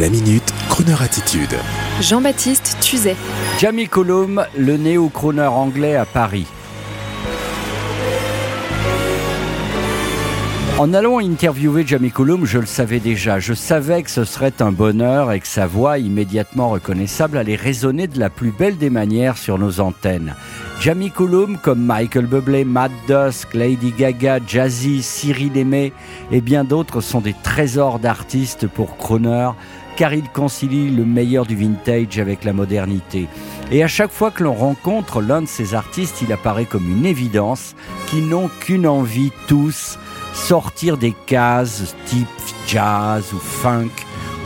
La minute, Kroneur attitude. Jean-Baptiste Tuzet. Jamie Cullum, le néo-crooner anglais à Paris. En allant interviewer Jamie Cullum, je le savais déjà. Je savais que ce serait un bonheur et que sa voix, immédiatement reconnaissable, allait résonner de la plus belle des manières sur nos antennes. Jamie Cullum, comme Michael Bublé, Matt Dusk, Lady Gaga, Jazzy, Cyril Aimé et bien d'autres sont des trésors d'artistes pour Croner, car ils concilient le meilleur du vintage avec la modernité. Et à chaque fois que l'on rencontre l'un de ces artistes, il apparaît comme une évidence qu'ils n'ont qu'une envie tous, sortir des cases type jazz ou funk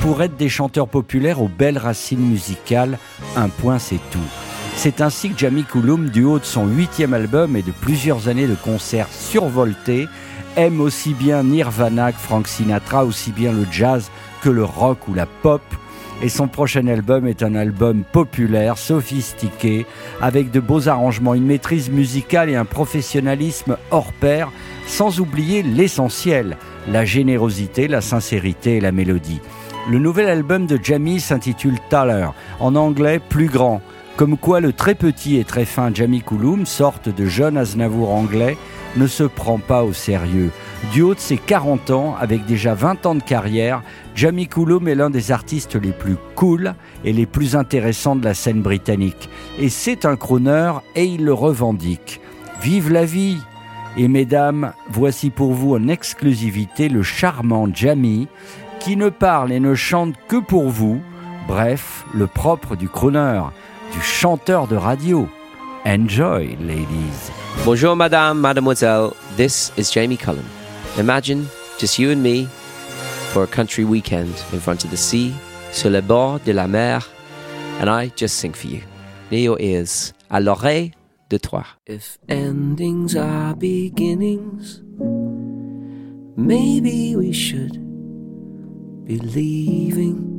pour être des chanteurs populaires aux belles racines musicales, un point c'est tout. C'est ainsi que Jamie Cullum, du haut de son huitième album et de plusieurs années de concerts survoltés, aime aussi bien Nirvana que Frank Sinatra, aussi bien le jazz que le rock ou la pop. Et son prochain album est un album populaire, sophistiqué, avec de beaux arrangements, une maîtrise musicale et un professionnalisme hors pair, sans oublier l'essentiel, la générosité, la sincérité et la mélodie. Le nouvel album de Jamie s'intitule Taller, en anglais plus grand, comme quoi le très petit et très fin Jamie Cullum, sorte de jeune Aznavour anglais, ne se prend pas au sérieux. Du haut de ses 40 ans, avec déjà 20 ans de carrière, Jamie Cullum est l'un des artistes les plus cool et les plus intéressants de la scène britannique. Et c'est un crooner et il le revendique. Vive la vie Et mesdames, voici pour vous en exclusivité le charmant Jamie, qui ne parle et ne chante que pour vous, bref, le propre du crooner, du chanteur de radio. Enjoy, ladies. Bonjour, madame, mademoiselle. This is Jamie Cullum. Imagine just you and me for a country weekend in front of the sea, sur le bord de la mer, and I just sing for you. Near your ears, à l'oreille de toi. If endings are beginnings, maybe we should be leaving.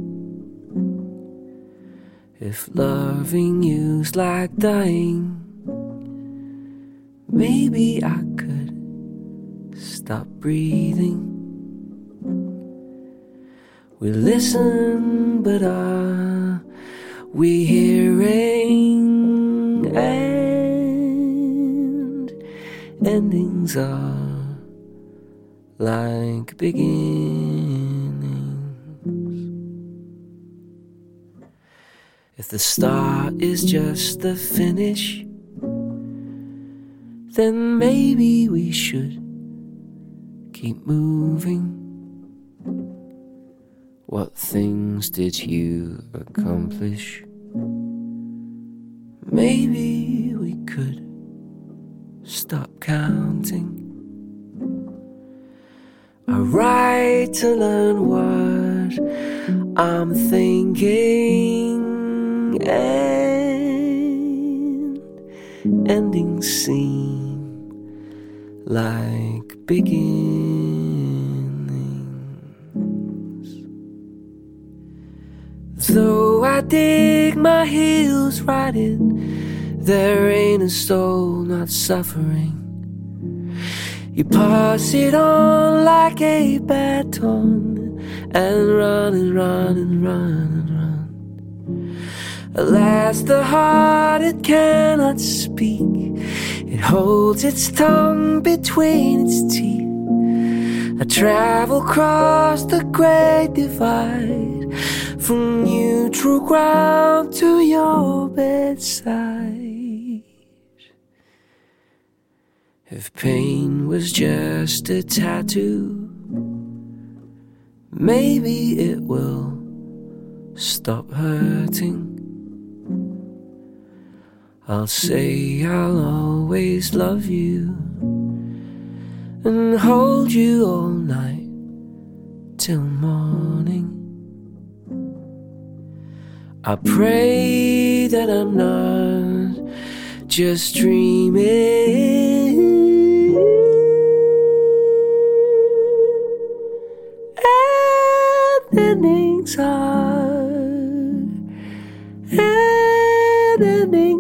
If loving you's like dying, maybe I could stop breathing. We listen, but are we hearing? And endings are like beginnings. If the start is just the finish, then maybe we should keep moving. What things did you accomplish? Maybe we could stop counting. I write to learn what I'm thinking and endings seem like beginnings. Though I dig my heels right in, there ain't a soul not suffering. You pass it on like a baton and run and run and run and run. Alas, the heart it cannot speak. It holds its tongue between its teeth. I travel across the great divide from neutral ground to your bedside. If pain was just a tattoo, maybe it will stop hurting. I'll say I'll always love you and hold you all night till morning. I pray that I'm not just dreaming. Endings are